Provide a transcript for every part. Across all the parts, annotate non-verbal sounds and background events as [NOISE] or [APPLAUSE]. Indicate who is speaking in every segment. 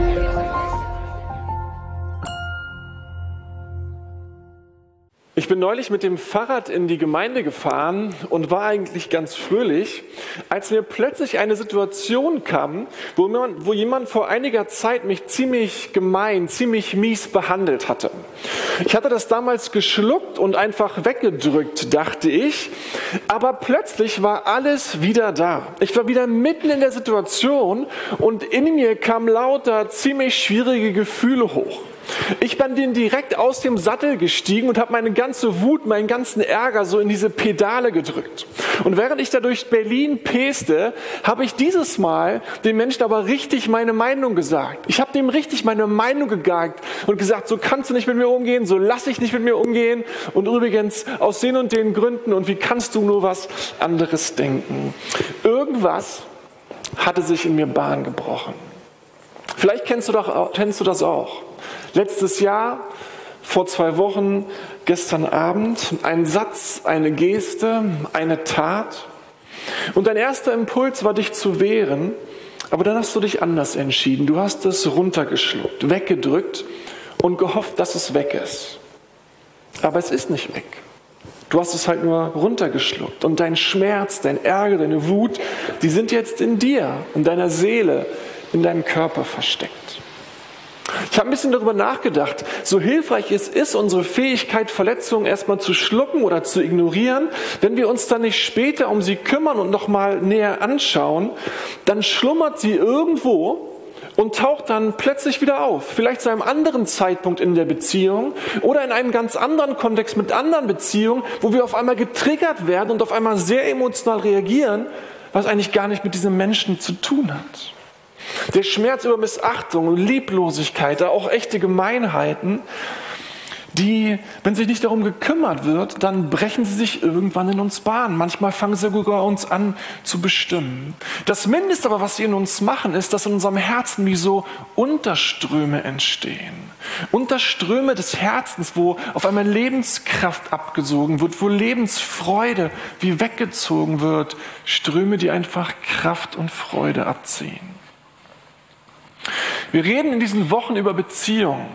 Speaker 1: Thank you. Ich bin neulich mit dem Fahrrad in die Gemeinde gefahren und war eigentlich ganz fröhlich, als mir plötzlich eine Situation kam, wo, man, wo jemand vor einiger Zeit mich ziemlich gemein, ziemlich mies behandelt hatte. Ich hatte das damals geschluckt und einfach weggedrückt, dachte ich, aber plötzlich war alles wieder da. Ich war wieder mitten in der Situation und in mir kamen lauter ziemlich schwierige Gefühle hoch. Ich bin den direkt aus dem Sattel gestiegen und habe meine ganze Wut, meinen ganzen Ärger so in diese Pedale gedrückt. Und während ich da durch Berlin peste, habe ich dieses Mal dem Menschen aber richtig meine Meinung gesagt. Ich habe dem richtig meine Meinung gegagt und gesagt, so kannst du nicht mit mir umgehen, so lass ich nicht mit mir umgehen. Und übrigens aus den und den Gründen und wie kannst du nur was anderes denken? Irgendwas hatte sich in mir Bahn gebrochen. Vielleicht kennst du, doch, kennst du das auch. Letztes Jahr, vor zwei Wochen, gestern Abend, ein Satz, eine Geste, eine Tat. Und dein erster Impuls war, dich zu wehren, aber dann hast du dich anders entschieden. Du hast es runtergeschluckt, weggedrückt und gehofft, dass es weg ist. Aber es ist nicht weg. Du hast es halt nur runtergeschluckt. Und dein Schmerz, dein Ärger, deine Wut, die sind jetzt in dir, in deiner Seele, in deinem Körper versteckt. Ich habe ein bisschen darüber nachgedacht, so hilfreich es ist, unsere Fähigkeit, Verletzungen erstmal zu schlucken oder zu ignorieren, wenn wir uns dann nicht später um sie kümmern und nochmal näher anschauen, dann schlummert sie irgendwo und taucht dann plötzlich wieder auf. Vielleicht zu einem anderen Zeitpunkt in der Beziehung oder in einem ganz anderen Kontext mit anderen Beziehungen, wo wir auf einmal getriggert werden und auf einmal sehr emotional reagieren, was eigentlich gar nicht mit diesem Menschen zu tun hat. Der Schmerz über Missachtung und Lieblosigkeit, auch echte Gemeinheiten, die, wenn sich nicht darum gekümmert wird, dann brechen sie sich irgendwann in uns Bahn. Manchmal fangen sie sogar uns an zu bestimmen. Das Mindeste aber, was sie in uns machen, ist, dass in unserem Herzen wie so Unterströme entstehen. Unterströme des Herzens, wo auf einmal Lebenskraft abgesogen wird, wo Lebensfreude wie weggezogen wird. Ströme, die einfach Kraft und Freude abziehen. Wir reden in diesen Wochen über Beziehungen.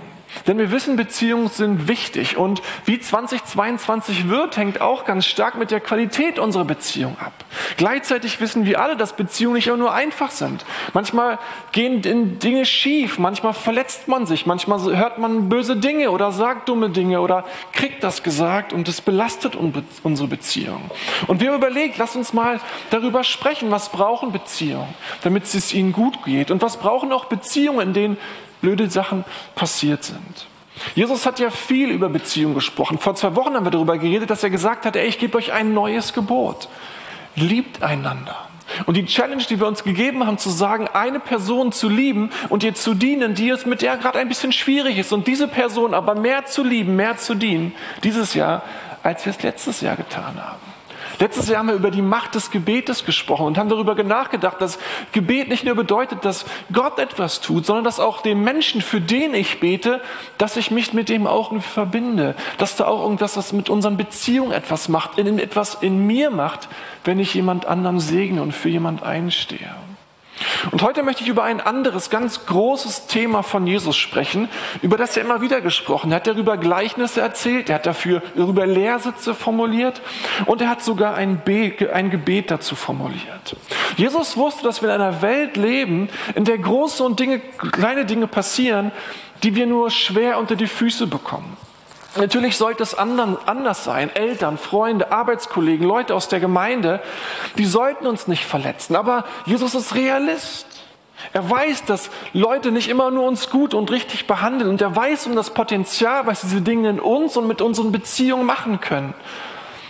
Speaker 1: Denn wir wissen, Beziehungen sind wichtig und wie 2022 wird, hängt auch ganz stark mit der Qualität unserer Beziehung ab. Gleichzeitig wissen wir alle, dass Beziehungen nicht immer nur einfach sind. Manchmal gehen Dinge schief, manchmal verletzt man sich, manchmal hört man böse Dinge oder sagt dumme Dinge oder kriegt das gesagt und es belastet unsere Beziehung. Und wir haben überlegt, lass uns mal darüber sprechen, was brauchen Beziehungen, damit es ihnen gut geht und was brauchen auch Beziehungen, in denen blöde Sachen passiert sind. Jesus hat ja viel über Beziehungen gesprochen. Vor zwei Wochen haben wir darüber geredet, dass er gesagt hat, ey, ich gebe euch ein neues Gebot. Liebt einander. Und die Challenge, die wir uns gegeben haben, zu sagen, eine Person zu lieben und ihr zu dienen, die es mit der gerade ein bisschen schwierig ist und diese Person aber mehr zu lieben, mehr zu dienen, dieses Jahr, als wir es letztes Jahr getan haben. Letztes Jahr haben wir über die Macht des Gebetes gesprochen und haben darüber nachgedacht, dass Gebet nicht nur bedeutet, dass Gott etwas tut, sondern dass auch dem Menschen, für den ich bete, dass ich mich mit dem auch verbinde, dass da auch irgendwas, was mit unseren Beziehungen etwas macht, in, etwas in mir macht, wenn ich jemand anderem segne und für jemand einstehe. Und heute möchte ich über ein anderes, ganz großes Thema von Jesus sprechen, über das er immer wieder gesprochen hat. Er hat darüber Gleichnisse erzählt, er hat dafür darüber Lehrsitze formuliert und er hat sogar ein, Be ein Gebet dazu formuliert. Jesus wusste, dass wir in einer Welt leben, in der große und Dinge, kleine Dinge passieren, die wir nur schwer unter die Füße bekommen. Natürlich sollte es anders sein. Eltern, Freunde, Arbeitskollegen, Leute aus der Gemeinde, die sollten uns nicht verletzen. Aber Jesus ist Realist. Er weiß, dass Leute nicht immer nur uns gut und richtig behandeln. Und er weiß um das Potenzial, was diese Dinge in uns und mit unseren Beziehungen machen können,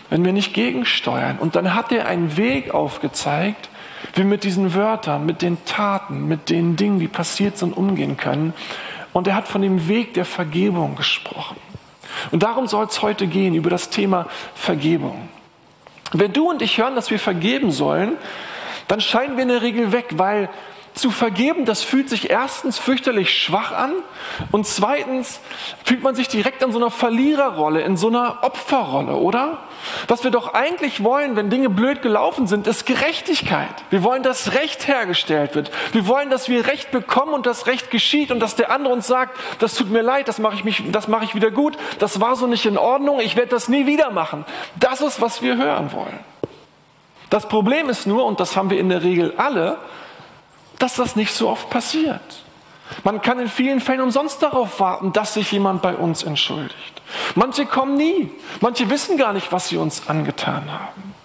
Speaker 1: wenn wir nicht gegensteuern. Und dann hat er einen Weg aufgezeigt, wie wir mit diesen Wörtern, mit den Taten, mit den Dingen, die passiert sind, umgehen können. Und er hat von dem Weg der Vergebung gesprochen. Und darum soll es heute gehen, über das Thema Vergebung. Wenn du und ich hören, dass wir vergeben sollen, dann scheinen wir in der Regel weg, weil zu vergeben, das fühlt sich erstens fürchterlich schwach an und zweitens fühlt man sich direkt in so einer Verliererrolle, in so einer Opferrolle, oder? Was wir doch eigentlich wollen, wenn Dinge blöd gelaufen sind, ist Gerechtigkeit. Wir wollen, dass Recht hergestellt wird. Wir wollen, dass wir Recht bekommen und das Recht geschieht und dass der andere uns sagt, das tut mir leid, das mache ich, mich, das mache ich wieder gut, das war so nicht in Ordnung, ich werde das nie wieder machen. Das ist, was wir hören wollen. Das Problem ist nur, und das haben wir in der Regel alle, dass das nicht so oft passiert. Man kann in vielen Fällen umsonst darauf warten, dass sich jemand bei uns entschuldigt. Manche kommen nie. Manche wissen gar nicht, was sie uns angetan haben.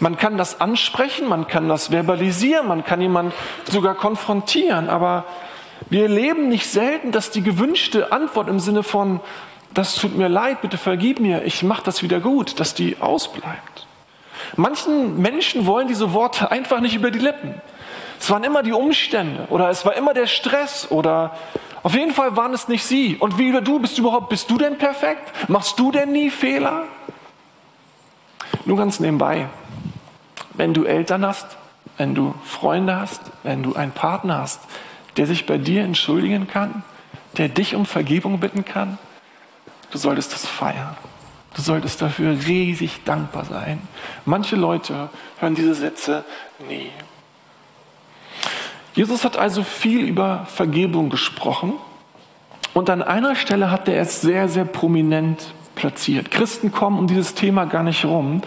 Speaker 1: Man kann das ansprechen, man kann das verbalisieren, man kann jemanden sogar konfrontieren, aber wir erleben nicht selten, dass die gewünschte Antwort im Sinne von, das tut mir leid, bitte vergib mir, ich mache das wieder gut, dass die ausbleibt. Manchen Menschen wollen diese Worte einfach nicht über die Lippen. Es waren immer die Umstände oder es war immer der Stress oder auf jeden Fall waren es nicht sie. Und wie du bist du überhaupt, bist du denn perfekt? Machst du denn nie Fehler? Nur ganz nebenbei, wenn du Eltern hast, wenn du Freunde hast, wenn du einen Partner hast, der sich bei dir entschuldigen kann, der dich um Vergebung bitten kann, du solltest das feiern. Du solltest dafür riesig dankbar sein. Manche Leute hören diese Sätze nie. Jesus hat also viel über Vergebung gesprochen und an einer Stelle hat er es sehr, sehr prominent platziert. Christen kommen um dieses Thema gar nicht rum,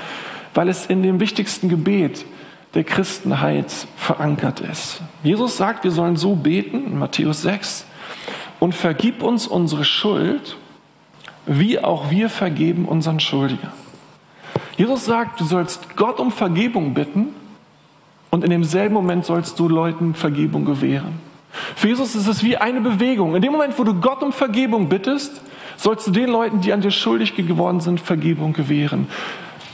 Speaker 1: weil es in dem wichtigsten Gebet der Christenheit verankert ist. Jesus sagt, wir sollen so beten, in Matthäus 6, und vergib uns unsere Schuld, wie auch wir vergeben unseren Schuldigen. Jesus sagt, du sollst Gott um Vergebung bitten und in demselben Moment sollst du Leuten Vergebung gewähren. Für Jesus ist es wie eine Bewegung. In dem Moment, wo du Gott um Vergebung bittest, sollst du den Leuten, die an dir schuldig geworden sind, Vergebung gewähren.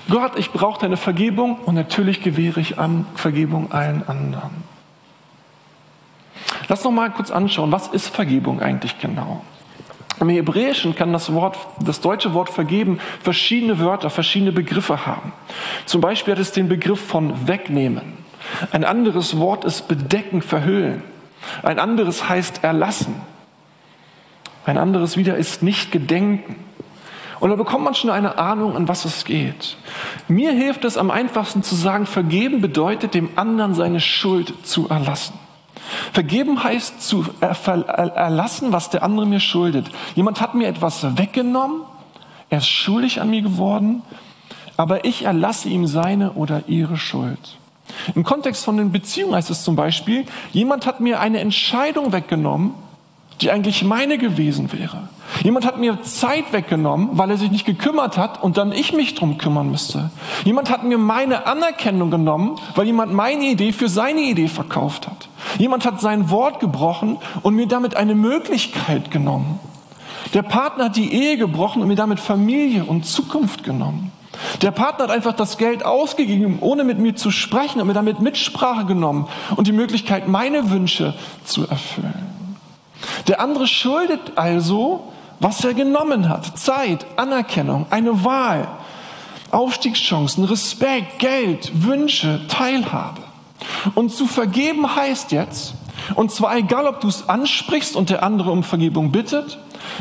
Speaker 1: Gott, ich brauche deine Vergebung und natürlich gewähre ich an Vergebung allen anderen. Lass noch mal kurz anschauen, was ist Vergebung eigentlich genau? Im Hebräischen kann das Wort, das deutsche Wort vergeben verschiedene Wörter, verschiedene Begriffe haben. Zum Beispiel hat es den Begriff von wegnehmen. Ein anderes Wort ist bedecken, verhüllen. Ein anderes heißt erlassen. Ein anderes wieder ist nicht gedenken. Und da bekommt man schon eine Ahnung, an was es geht. Mir hilft es am einfachsten zu sagen, vergeben bedeutet, dem anderen seine Schuld zu erlassen. Vergeben heißt zu erlassen, was der andere mir schuldet. Jemand hat mir etwas weggenommen, er ist schuldig an mir geworden, aber ich erlasse ihm seine oder ihre Schuld. Im Kontext von den Beziehungen heißt es zum Beispiel, jemand hat mir eine Entscheidung weggenommen, die eigentlich meine gewesen wäre. Jemand hat mir Zeit weggenommen, weil er sich nicht gekümmert hat und dann ich mich drum kümmern müsste. Jemand hat mir meine Anerkennung genommen, weil jemand meine Idee für seine Idee verkauft hat. Jemand hat sein Wort gebrochen und mir damit eine Möglichkeit genommen. Der Partner hat die Ehe gebrochen und mir damit Familie und Zukunft genommen. Der Partner hat einfach das Geld ausgegeben, ohne mit mir zu sprechen und mir damit Mitsprache genommen und die Möglichkeit, meine Wünsche zu erfüllen. Der andere schuldet also, was er genommen hat. Zeit, Anerkennung, eine Wahl, Aufstiegschancen, Respekt, Geld, Wünsche, Teilhabe. Und zu vergeben heißt jetzt, und zwar egal, ob du es ansprichst und der andere um Vergebung bittet,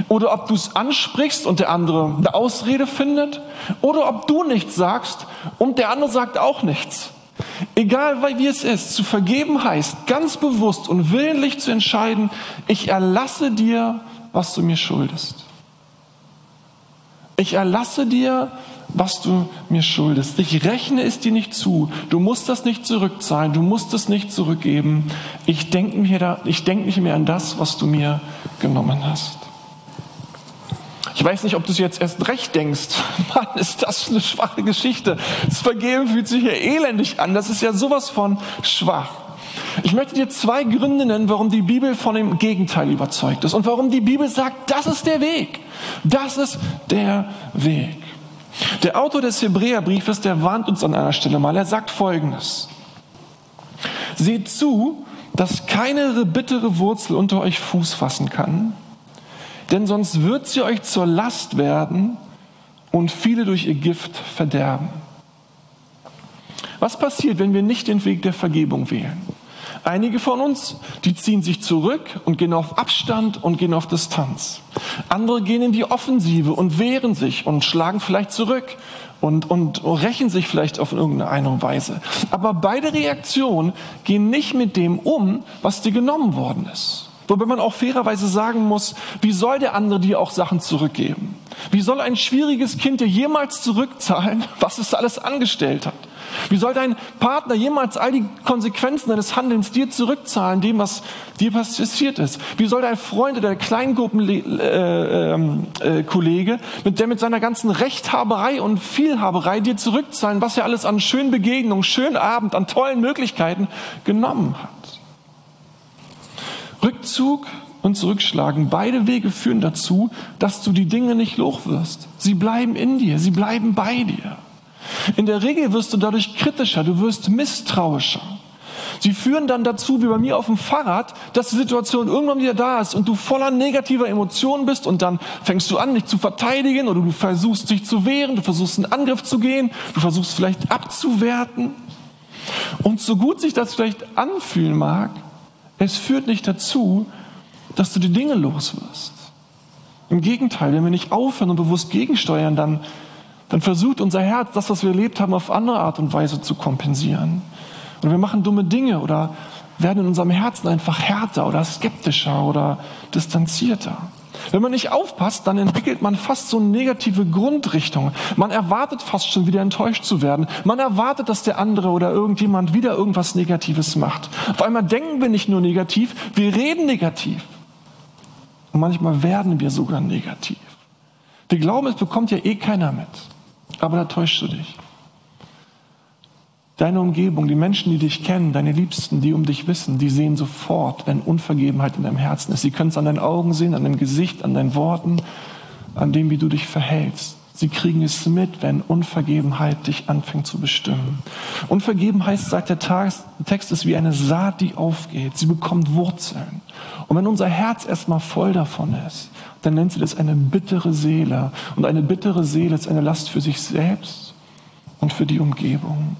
Speaker 1: oder ob du es ansprichst und der andere eine Ausrede findet, oder ob du nichts sagst und der andere sagt auch nichts. Egal wie es ist, zu vergeben heißt, ganz bewusst und willentlich zu entscheiden, ich erlasse dir, was du mir schuldest. Ich erlasse dir, was du mir schuldest. Ich rechne es dir nicht zu. Du musst das nicht zurückzahlen. Du musst es nicht zurückgeben. Ich denke denk nicht mehr an das, was du mir genommen hast. Ich weiß nicht, ob du es jetzt erst recht denkst. [LAUGHS] Mann, ist das eine schwache Geschichte. Das Vergeben fühlt sich ja elendig an. Das ist ja sowas von schwach. Ich möchte dir zwei Gründe nennen, warum die Bibel von dem Gegenteil überzeugt ist und warum die Bibel sagt, das ist der Weg. Das ist der Weg. Der Autor des Hebräerbriefes, der warnt uns an einer Stelle mal. Er sagt Folgendes. Seht zu, dass keine bittere Wurzel unter euch Fuß fassen kann, denn sonst wird sie euch zur Last werden und viele durch ihr Gift verderben. Was passiert, wenn wir nicht den Weg der Vergebung wählen? Einige von uns, die ziehen sich zurück und gehen auf Abstand und gehen auf Distanz. Andere gehen in die Offensive und wehren sich und schlagen vielleicht zurück und, und rächen sich vielleicht auf irgendeine Weise. Aber beide Reaktionen gehen nicht mit dem um, was dir genommen worden ist. Wobei man auch fairerweise sagen muss, wie soll der andere dir auch Sachen zurückgeben? Wie soll ein schwieriges Kind dir jemals zurückzahlen, was es alles angestellt hat? Wie soll dein Partner jemals all die Konsequenzen deines Handelns dir zurückzahlen, dem, was dir passiert ist? Wie soll dein Freund oder der Kleingruppenkollege, äh, ähm, äh, mit der mit seiner ganzen Rechthaberei und Vielhaberei dir zurückzahlen, was er alles an schönen Begegnungen, schönen Abend, an tollen Möglichkeiten genommen hat? Rückzug und Zurückschlagen, beide Wege führen dazu, dass du die Dinge nicht wirst. Sie bleiben in dir, sie bleiben bei dir. In der Regel wirst du dadurch kritischer, du wirst misstrauischer. Sie führen dann dazu, wie bei mir auf dem Fahrrad, dass die Situation irgendwann wieder da ist und du voller negativer Emotionen bist und dann fängst du an, dich zu verteidigen oder du versuchst dich zu wehren, du versuchst einen Angriff zu gehen, du versuchst vielleicht abzuwerten. Und so gut sich das vielleicht anfühlen mag, es führt nicht dazu, dass du die Dinge los wirst. Im Gegenteil, wenn wir nicht aufhören und bewusst gegensteuern, dann, dann versucht unser Herz, das, was wir erlebt haben, auf andere Art und Weise zu kompensieren. Und wir machen dumme Dinge oder werden in unserem Herzen einfach härter oder skeptischer oder distanzierter. Wenn man nicht aufpasst, dann entwickelt man fast so eine negative Grundrichtung. Man erwartet fast schon wieder enttäuscht zu werden. Man erwartet, dass der andere oder irgendjemand wieder irgendwas Negatives macht. Auf einmal denken wir nicht nur negativ, wir reden negativ. Und manchmal werden wir sogar negativ. Wir glauben, es bekommt ja eh keiner mit. Aber da täuschst du dich. Deine Umgebung, die Menschen, die dich kennen, deine Liebsten, die um dich wissen, die sehen sofort, wenn Unvergebenheit in deinem Herzen ist. Sie können es an deinen Augen sehen, an deinem Gesicht, an deinen Worten, an dem, wie du dich verhältst. Sie kriegen es mit, wenn Unvergebenheit dich anfängt zu bestimmen. Unvergebenheit, sagt der Text, ist wie eine Saat, die aufgeht. Sie bekommt Wurzeln. Und wenn unser Herz erstmal voll davon ist, dann nennt sie das eine bittere Seele. Und eine bittere Seele ist eine Last für sich selbst und für die Umgebung.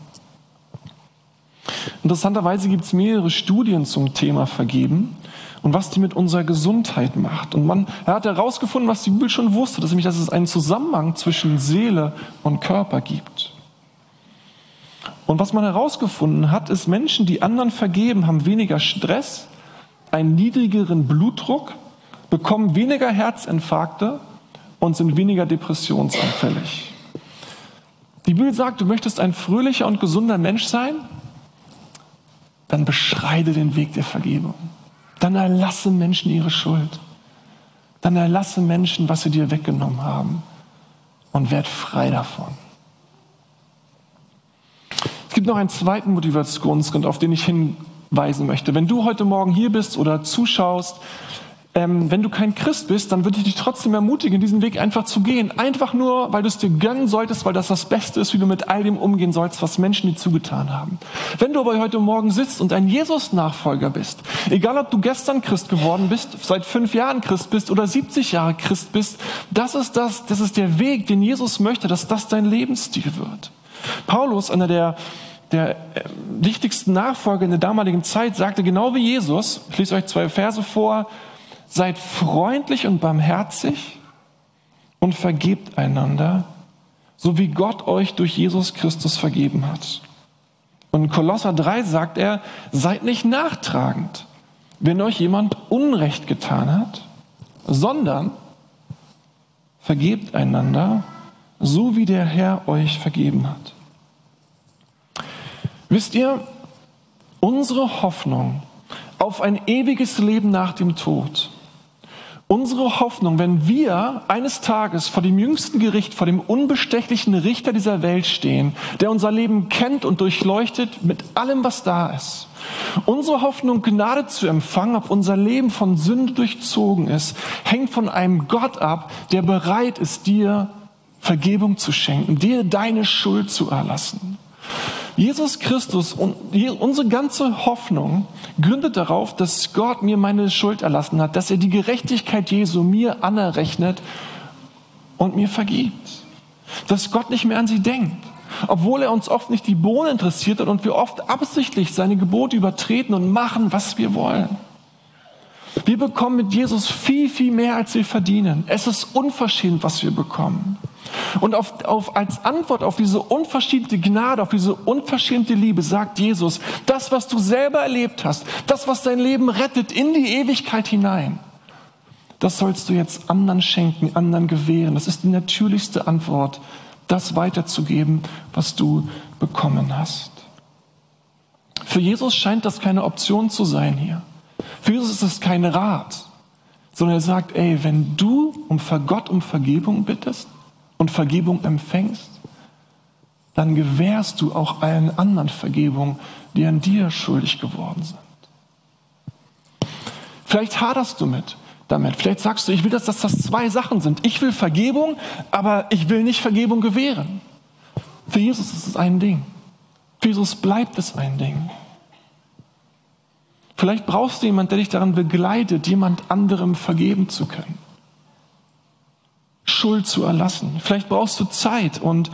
Speaker 1: Interessanterweise gibt es mehrere Studien zum Thema Vergeben und was die mit unserer Gesundheit macht. Und man er hat herausgefunden, was die Bibel schon wusste, dass nämlich, dass es einen Zusammenhang zwischen Seele und Körper gibt. Und was man herausgefunden hat, ist, Menschen, die anderen vergeben, haben weniger Stress, einen niedrigeren Blutdruck, bekommen weniger Herzinfarkte und sind weniger depressionsanfällig. Die Bibel sagt, du möchtest ein fröhlicher und gesunder Mensch sein, dann beschreite den Weg der Vergebung. Dann erlasse Menschen ihre Schuld. Dann erlasse Menschen, was sie dir weggenommen haben und werd frei davon. Es gibt noch einen zweiten Motivationsgrund, auf den ich hinweisen möchte. Wenn du heute Morgen hier bist oder zuschaust ähm, wenn du kein Christ bist, dann würde ich dich trotzdem ermutigen, diesen Weg einfach zu gehen. Einfach nur, weil du es dir gönnen solltest, weil das das Beste ist, wie du mit all dem umgehen sollst, was Menschen dir zugetan haben. Wenn du aber heute Morgen sitzt und ein Jesus-Nachfolger bist, egal ob du gestern Christ geworden bist, seit fünf Jahren Christ bist oder 70 Jahre Christ bist, das ist das, das ist der Weg, den Jesus möchte, dass das dein Lebensstil wird. Paulus, einer der der äh, wichtigsten Nachfolger in der damaligen Zeit sagte genau wie Jesus, ich lese euch zwei Verse vor, Seid freundlich und barmherzig und vergebt einander, so wie Gott euch durch Jesus Christus vergeben hat. Und in Kolosser 3 sagt er, seid nicht nachtragend, wenn euch jemand Unrecht getan hat, sondern vergebt einander, so wie der Herr euch vergeben hat. Wisst ihr, unsere Hoffnung auf ein ewiges Leben nach dem Tod Unsere Hoffnung, wenn wir eines Tages vor dem jüngsten Gericht, vor dem unbestechlichen Richter dieser Welt stehen, der unser Leben kennt und durchleuchtet mit allem, was da ist. Unsere Hoffnung, Gnade zu empfangen, ob unser Leben von Sünde durchzogen ist, hängt von einem Gott ab, der bereit ist, dir Vergebung zu schenken, dir deine Schuld zu erlassen. Jesus Christus und unsere ganze Hoffnung gründet darauf, dass Gott mir meine Schuld erlassen hat, dass er die Gerechtigkeit Jesu mir anerrechnet und mir vergibt. Dass Gott nicht mehr an sie denkt. obwohl er uns oft nicht die Bohne interessiert hat und wir oft absichtlich seine Gebote übertreten und machen, was wir wollen. Wir bekommen mit Jesus viel, viel mehr, als wir verdienen. Es ist unverschämt, was wir bekommen. Und auf, auf, als Antwort auf diese unverschämte Gnade, auf diese unverschämte Liebe sagt Jesus, das, was du selber erlebt hast, das, was dein Leben rettet in die Ewigkeit hinein, das sollst du jetzt anderen schenken, anderen gewähren. Das ist die natürlichste Antwort, das weiterzugeben, was du bekommen hast. Für Jesus scheint das keine Option zu sein hier. Für Jesus ist es kein Rat, sondern er sagt, ey, wenn du um Gott um Vergebung bittest und Vergebung empfängst, dann gewährst du auch allen anderen Vergebung, die an dir schuldig geworden sind. Vielleicht haderst du mit damit. Vielleicht sagst du, ich will, dass das, das zwei Sachen sind. Ich will Vergebung, aber ich will nicht Vergebung gewähren. Für Jesus ist es ein Ding. Für Jesus bleibt es ein Ding. Vielleicht brauchst du jemanden, der dich daran begleitet, jemand anderem vergeben zu können. Schuld zu erlassen. Vielleicht brauchst du Zeit und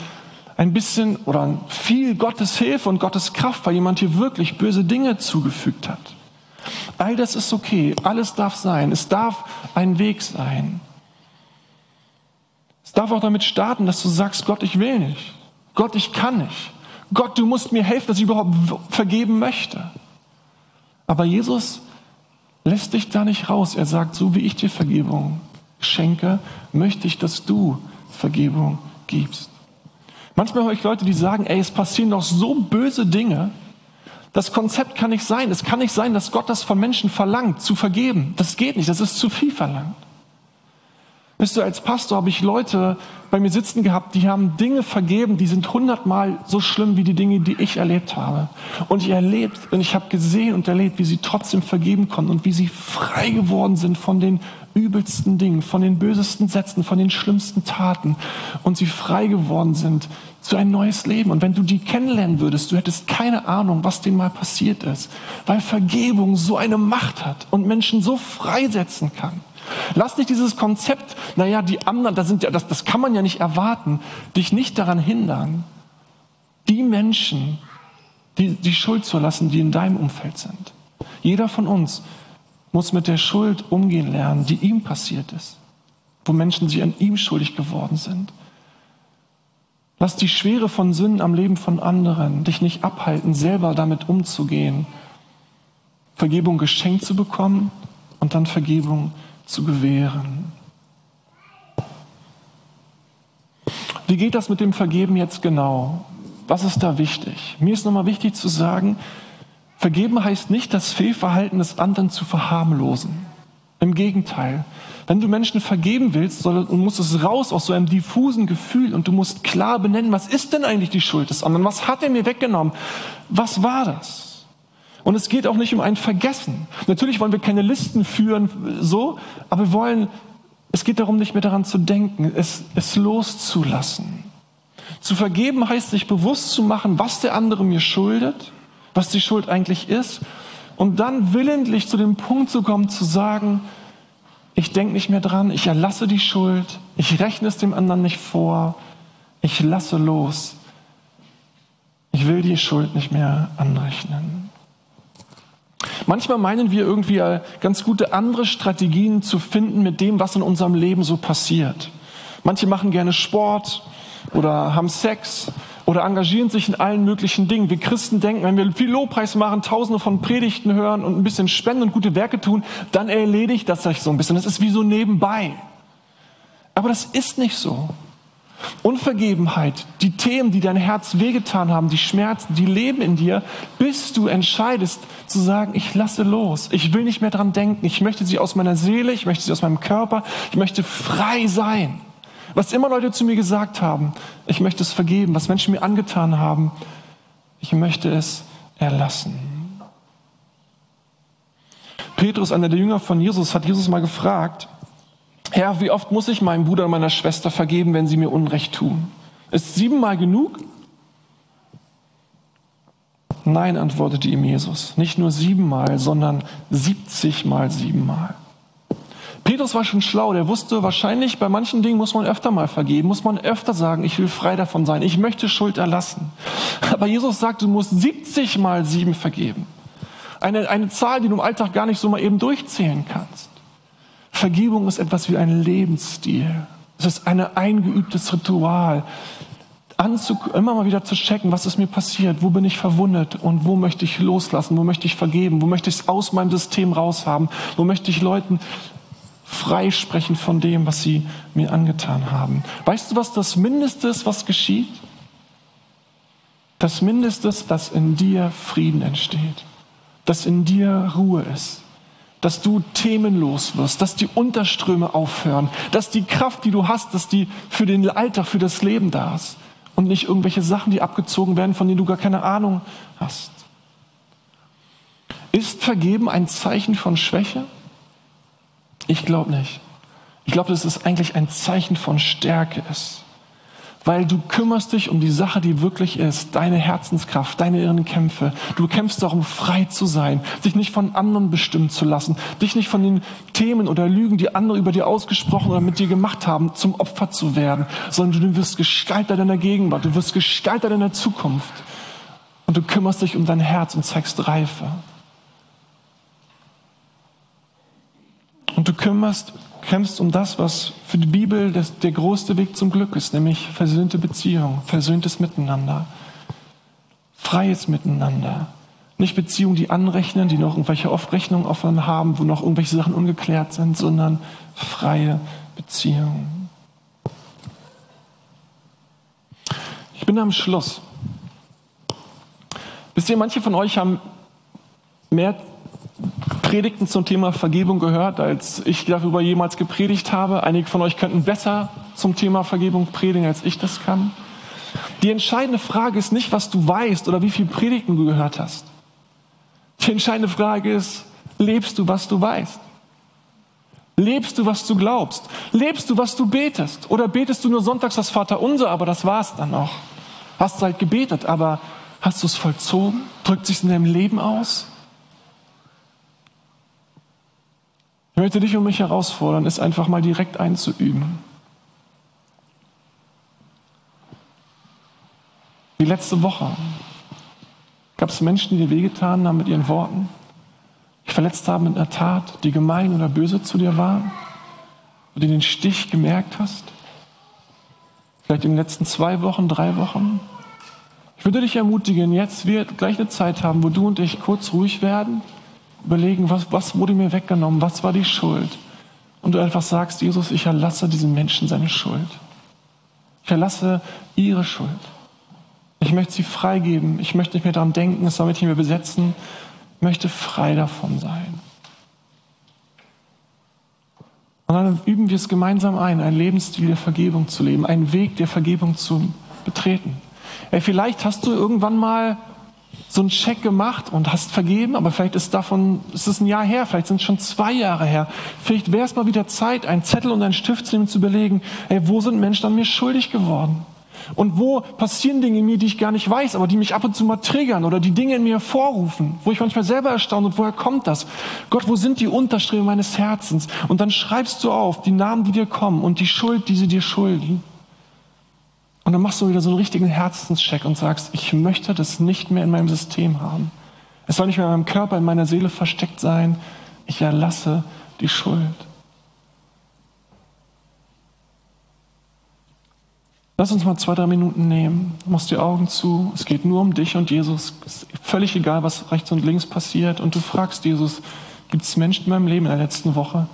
Speaker 1: ein bisschen oder viel Gottes Hilfe und Gottes Kraft, weil jemand hier wirklich böse Dinge zugefügt hat. All das ist okay, alles darf sein, es darf ein Weg sein. Es darf auch damit starten, dass du sagst, Gott, ich will nicht. Gott, ich kann nicht. Gott, du musst mir helfen, dass ich überhaupt vergeben möchte. Aber Jesus lässt dich da nicht raus. Er sagt, so wie ich dir Vergebung schenke, möchte ich, dass du Vergebung gibst. Manchmal höre ich Leute, die sagen, ey, es passieren doch so böse Dinge, das Konzept kann nicht sein. Es kann nicht sein, dass Gott das von Menschen verlangt, zu vergeben. Das geht nicht. Das ist zu viel verlangt. Wisst ihr, als Pastor habe ich Leute bei mir sitzen gehabt, die haben Dinge vergeben, die sind hundertmal so schlimm wie die Dinge, die ich erlebt habe. Und ich erlebt und ich habe gesehen und erlebt, wie sie trotzdem vergeben konnten und wie sie frei geworden sind von den übelsten Dingen, von den bösesten Sätzen, von den schlimmsten Taten und sie frei geworden sind zu ein neues Leben. Und wenn du die kennenlernen würdest, du hättest keine Ahnung, was denen mal passiert ist, weil Vergebung so eine Macht hat und Menschen so freisetzen kann. Lass nicht dieses Konzept, naja, die anderen, das, sind das, das kann man ja nicht erwarten, dich nicht daran hindern, die Menschen, die, die Schuld zu lassen, die in deinem Umfeld sind. Jeder von uns muss mit der Schuld umgehen lernen, die ihm passiert ist, wo Menschen sich an ihm schuldig geworden sind. Lass die Schwere von Sünden am Leben von anderen dich nicht abhalten, selber damit umzugehen, Vergebung geschenkt zu bekommen und dann Vergebung zu gewähren. Wie geht das mit dem Vergeben jetzt genau? Was ist da wichtig? Mir ist nochmal wichtig zu sagen, Vergeben heißt nicht, das Fehlverhalten des anderen zu verharmlosen. Im Gegenteil. Wenn du Menschen vergeben willst, soll, muss es raus aus so einem diffusen Gefühl und du musst klar benennen, was ist denn eigentlich die Schuld des anderen? Was hat er mir weggenommen? Was war das? Und es geht auch nicht um ein Vergessen. Natürlich wollen wir keine Listen führen, so, aber wir wollen, es geht darum, nicht mehr daran zu denken, es, es loszulassen. Zu vergeben heißt, sich bewusst zu machen, was der andere mir schuldet was die Schuld eigentlich ist und dann willentlich zu dem Punkt zu kommen, zu sagen, ich denke nicht mehr dran, ich erlasse die Schuld, ich rechne es dem anderen nicht vor, ich lasse los. Ich will die Schuld nicht mehr anrechnen. Manchmal meinen wir irgendwie äh, ganz gute andere Strategien zu finden mit dem, was in unserem Leben so passiert. Manche machen gerne Sport oder haben Sex oder engagieren sich in allen möglichen Dingen. Wir Christen denken, wenn wir viel Lobpreis machen, tausende von Predigten hören und ein bisschen spenden und gute Werke tun, dann erledigt das sich so ein bisschen. Das ist wie so nebenbei. Aber das ist nicht so. Unvergebenheit, die Themen, die dein Herz wehgetan haben, die Schmerzen, die leben in dir, bis du entscheidest zu sagen, ich lasse los, ich will nicht mehr dran denken, ich möchte sie aus meiner Seele, ich möchte sie aus meinem Körper, ich möchte frei sein. Was immer Leute zu mir gesagt haben, ich möchte es vergeben, was Menschen mir angetan haben, ich möchte es erlassen. Petrus, einer der Jünger von Jesus, hat Jesus mal gefragt, Herr, wie oft muss ich meinem Bruder und meiner Schwester vergeben, wenn sie mir Unrecht tun? Ist siebenmal genug? Nein, antwortete ihm Jesus, nicht nur siebenmal, sondern siebzigmal siebenmal. Petrus war schon schlau, der wusste wahrscheinlich, bei manchen Dingen muss man öfter mal vergeben, muss man öfter sagen, ich will frei davon sein, ich möchte Schuld erlassen. Aber Jesus sagt, du musst 70 mal sieben vergeben. Eine, eine Zahl, die du im Alltag gar nicht so mal eben durchzählen kannst. Vergebung ist etwas wie ein Lebensstil. Es ist ein eingeübtes Ritual. Anzu, immer mal wieder zu checken, was ist mir passiert, wo bin ich verwundet und wo möchte ich loslassen, wo möchte ich vergeben, wo möchte ich es aus meinem System raushaben, wo möchte ich Leuten freisprechen von dem, was sie mir angetan haben. Weißt du, was das Mindeste ist, was geschieht? Das Mindeste ist, dass in dir Frieden entsteht, dass in dir Ruhe ist, dass du themenlos wirst, dass die Unterströme aufhören, dass die Kraft, die du hast, dass die für den Alltag, für das Leben da ist und nicht irgendwelche Sachen, die abgezogen werden, von denen du gar keine Ahnung hast. Ist Vergeben ein Zeichen von Schwäche? Ich glaube nicht. Ich glaube, dass es eigentlich ein Zeichen von Stärke ist. Weil du kümmerst dich um die Sache, die wirklich ist, deine Herzenskraft, deine inneren Kämpfe. Du kämpfst darum, frei zu sein, dich nicht von anderen bestimmen zu lassen, dich nicht von den Themen oder Lügen, die andere über dir ausgesprochen oder mit dir gemacht haben, zum Opfer zu werden, sondern du wirst Gestalter deiner Gegenwart, du wirst Gestalter deiner Zukunft. Und du kümmerst dich um dein Herz und zeigst Reife. Und du kümmerst, kämpfst um das, was für die Bibel das, der größte Weg zum Glück ist, nämlich versöhnte Beziehung, versöhntes Miteinander, freies Miteinander. Nicht Beziehungen, die anrechnen, die noch irgendwelche Aufrechnungen offen haben, wo noch irgendwelche Sachen ungeklärt sind, sondern freie Beziehungen. Ich bin am Schluss. Wisst ihr, manche von euch haben mehr Predigten zum Thema Vergebung gehört, als ich darüber jemals gepredigt habe. Einige von euch könnten besser zum Thema Vergebung predigen, als ich das kann. Die entscheidende Frage ist nicht, was du weißt oder wie viele Predigten du gehört hast. Die entscheidende Frage ist, lebst du, was du weißt? Lebst du, was du glaubst? Lebst du, was du betest? Oder betest du nur sonntags das Vaterunser, aber das war's dann noch? Hast halt gebetet, aber hast du es vollzogen? Drückt sich in deinem Leben aus? Möchte dich und mich herausfordern, es einfach mal direkt einzuüben. Die letzte Woche gab es Menschen, die dir wehgetan haben mit ihren Worten, die verletzt haben mit einer Tat, die gemein oder böse zu dir war, wo du den Stich gemerkt hast. Vielleicht in den letzten zwei Wochen, drei Wochen. Ich würde dich ermutigen, jetzt wird gleich eine Zeit haben, wo du und ich kurz ruhig werden überlegen, was, was wurde mir weggenommen, was war die Schuld. Und du einfach sagst, Jesus, ich erlasse diesen Menschen seine Schuld. Ich erlasse ihre Schuld. Ich möchte sie freigeben. Ich möchte nicht mehr daran denken, es soll mich nicht mehr besetzen. Ich möchte frei davon sein. Und dann üben wir es gemeinsam ein, einen Lebensstil der Vergebung zu leben, einen Weg der Vergebung zu betreten. Ey, vielleicht hast du irgendwann mal so einen Check gemacht und hast vergeben, aber vielleicht ist davon, ist es ein Jahr her, vielleicht sind es schon zwei Jahre her. Vielleicht wäre es mal wieder Zeit, einen Zettel und einen Stift zu nehmen, zu überlegen, ey, wo sind Menschen an mir schuldig geworden? Und wo passieren Dinge in mir, die ich gar nicht weiß, aber die mich ab und zu mal triggern oder die Dinge in mir hervorrufen, wo ich manchmal selber erstaunt und woher kommt das? Gott, wo sind die Unterstrebe meines Herzens? Und dann schreibst du auf die Namen, die dir kommen und die Schuld, die sie dir schulden. Und dann machst du wieder so einen richtigen Herzenscheck und sagst, ich möchte das nicht mehr in meinem System haben. Es soll nicht mehr in meinem Körper, in meiner Seele versteckt sein. Ich erlasse die Schuld. Lass uns mal zwei, drei Minuten nehmen. Du machst die Augen zu. Es geht nur um dich und Jesus. Es ist völlig egal, was rechts und links passiert. Und du fragst Jesus, gibt es Menschen in meinem Leben in der letzten Woche,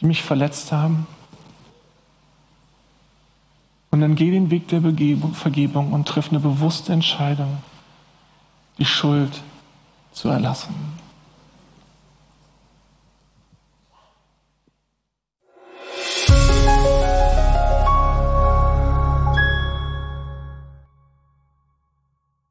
Speaker 1: die mich verletzt haben, und dann geh den Weg der Begebung, Vergebung und triff eine bewusste Entscheidung, die Schuld zu erlassen.